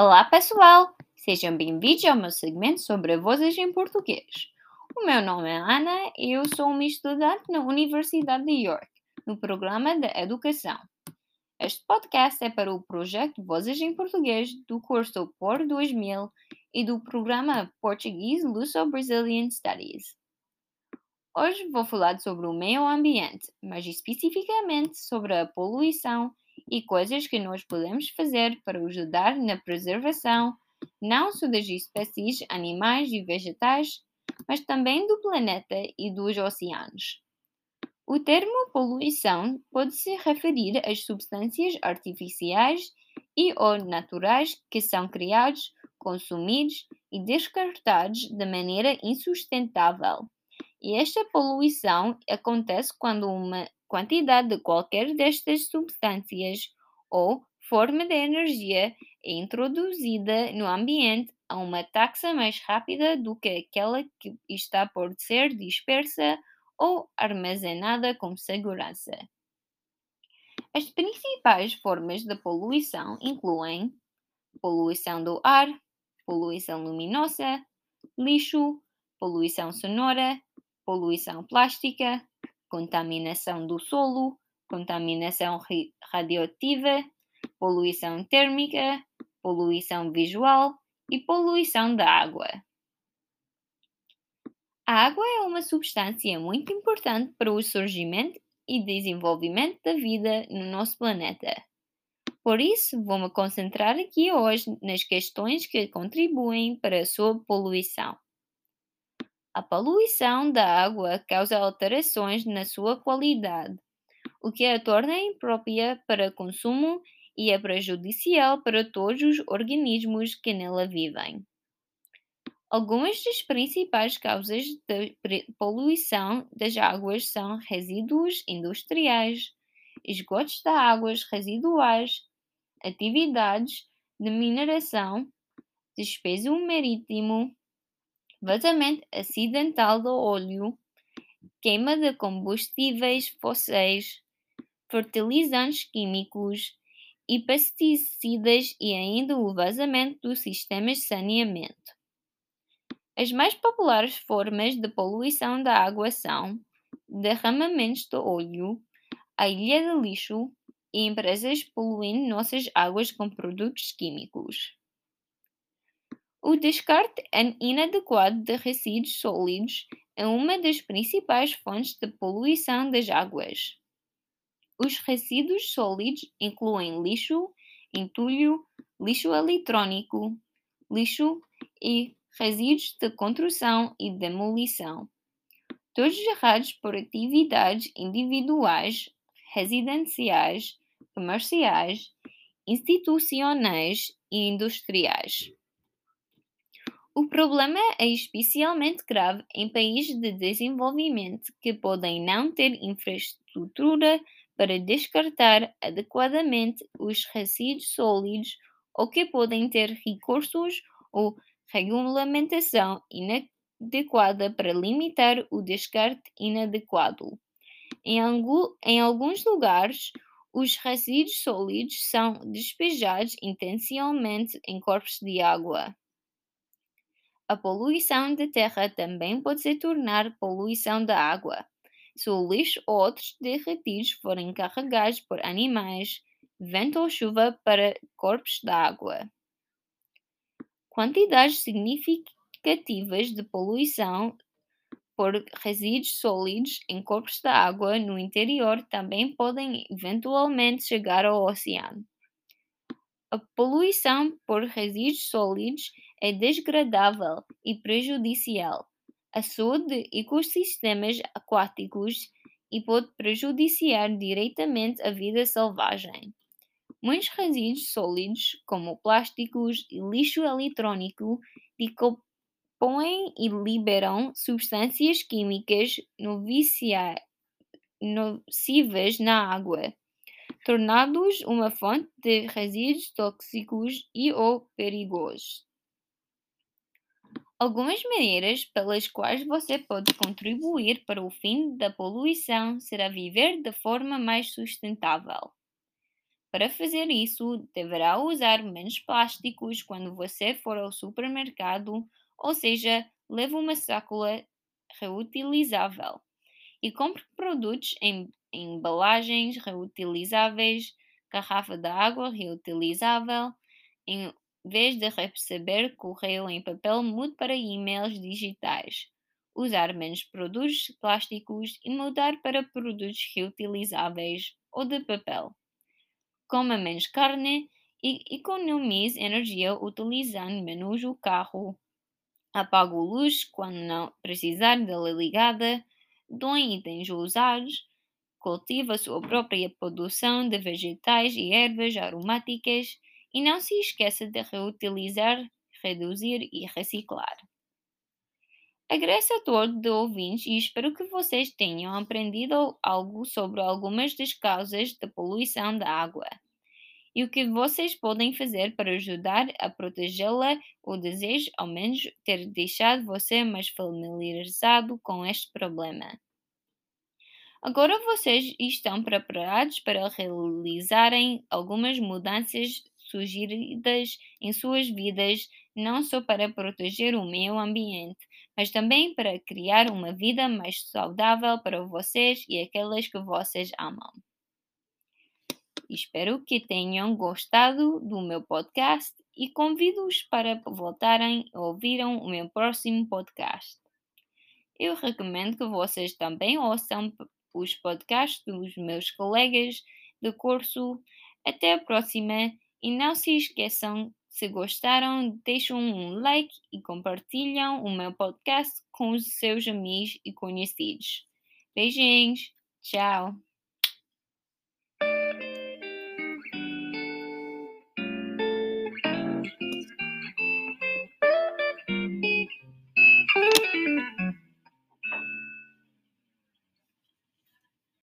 Olá pessoal, sejam bem-vindos ao meu segmento sobre vozes em português. O meu nome é Ana e eu sou uma estudante na Universidade de York, no programa de Educação. Este podcast é para o projeto Vozes em Português do curso POR 2000 e do programa Português Luso-Brazilian Studies. Hoje vou falar sobre o meio ambiente, mas especificamente sobre a poluição e coisas que nós podemos fazer para ajudar na preservação não só das espécies animais e vegetais, mas também do planeta e dos oceanos. O termo poluição pode se referir às substâncias artificiais e ou naturais que são criados, consumidos e descartados de maneira insustentável. E esta poluição acontece quando uma quantidade de qualquer destas substâncias ou forma de energia é introduzida no ambiente a uma taxa mais rápida do que aquela que está por ser dispersa ou armazenada com segurança. As principais formas de poluição incluem poluição do ar, poluição luminosa, lixo, poluição sonora, poluição plástica, contaminação do solo, contaminação radioativa, poluição térmica, poluição visual e poluição da água. A água é uma substância muito importante para o surgimento e desenvolvimento da vida no nosso planeta. Por isso, vou me concentrar aqui hoje nas questões que contribuem para a sua poluição. A poluição da água causa alterações na sua qualidade, o que a torna imprópria para consumo e é prejudicial para todos os organismos que nela vivem. Algumas das principais causas de poluição das águas são resíduos industriais, esgotos de águas residuais, atividades de mineração, despejo marítimo, vazamento acidental do óleo, queima de combustíveis fósseis, fertilizantes químicos e pesticidas e ainda o vazamento dos sistemas de saneamento. As mais populares formas de poluição da água são derramamentos de óleo, a ilha de lixo e empresas poluindo nossas águas com produtos químicos. O descarte inadequado de resíduos sólidos é uma das principais fontes de poluição das águas. Os resíduos sólidos incluem lixo, entulho, lixo eletrônico, lixo e resíduos de construção e demolição, todos gerados por atividades individuais, residenciais, comerciais, institucionais e industriais. O problema é especialmente grave em países de desenvolvimento que podem não ter infraestrutura para descartar adequadamente os resíduos sólidos ou que podem ter recursos ou regulamentação inadequada para limitar o descarte inadequado. Em, em alguns lugares, os resíduos sólidos são despejados intencionalmente em corpos de água. A poluição da terra também pode se tornar poluição da água. Se o lixo ou outros derretidos forem carregados por animais, vento ou chuva para corpos d'água. Quantidades significativas de poluição por resíduos sólidos em corpos d'água no interior também podem eventualmente chegar ao oceano. A poluição por resíduos sólidos é desagradável e prejudicial à saúde de ecossistemas aquáticos e pode prejudiciar diretamente a vida selvagem. Muitos resíduos sólidos, como plásticos e lixo eletrônico, decompõem e liberam substâncias químicas nocivas na água, tornando-os uma fonte de resíduos tóxicos e ou perigosos. Algumas maneiras pelas quais você pode contribuir para o fim da poluição será viver de forma mais sustentável. Para fazer isso, deverá usar menos plásticos quando você for ao supermercado, ou seja, leve uma sacola reutilizável e compre produtos em embalagens reutilizáveis, garrafa de água reutilizável, em vez de receber correio em papel, mude para e-mails digitais. Usar menos produtos plásticos e mudar para produtos reutilizáveis ou de papel. Coma menos carne e economize energia utilizando menos o carro. Apague a luz quando não precisar dela ligada doem itens usados, cultiva sua própria produção de vegetais e ervas aromáticas e não se esqueça de reutilizar, reduzir e reciclar. Agradeço a todos os ouvintes e espero que vocês tenham aprendido algo sobre algumas das causas da poluição da água e o que vocês podem fazer para ajudar a protegê-la. O desejo, ao menos, ter deixado você mais familiarizado com este problema. Agora vocês estão preparados para realizarem algumas mudanças sugeridas em suas vidas, não só para proteger o meio ambiente, mas também para criar uma vida mais saudável para vocês e aqueles que vocês amam. Espero que tenham gostado do meu podcast e convido-os para voltarem a ouvir o meu próximo podcast. Eu recomendo que vocês também ouçam os podcasts dos meus colegas de curso. Até a próxima e não se esqueçam, se gostaram, deixem um like e compartilham o meu podcast com os seus amigos e conhecidos. Beijinhos, tchau!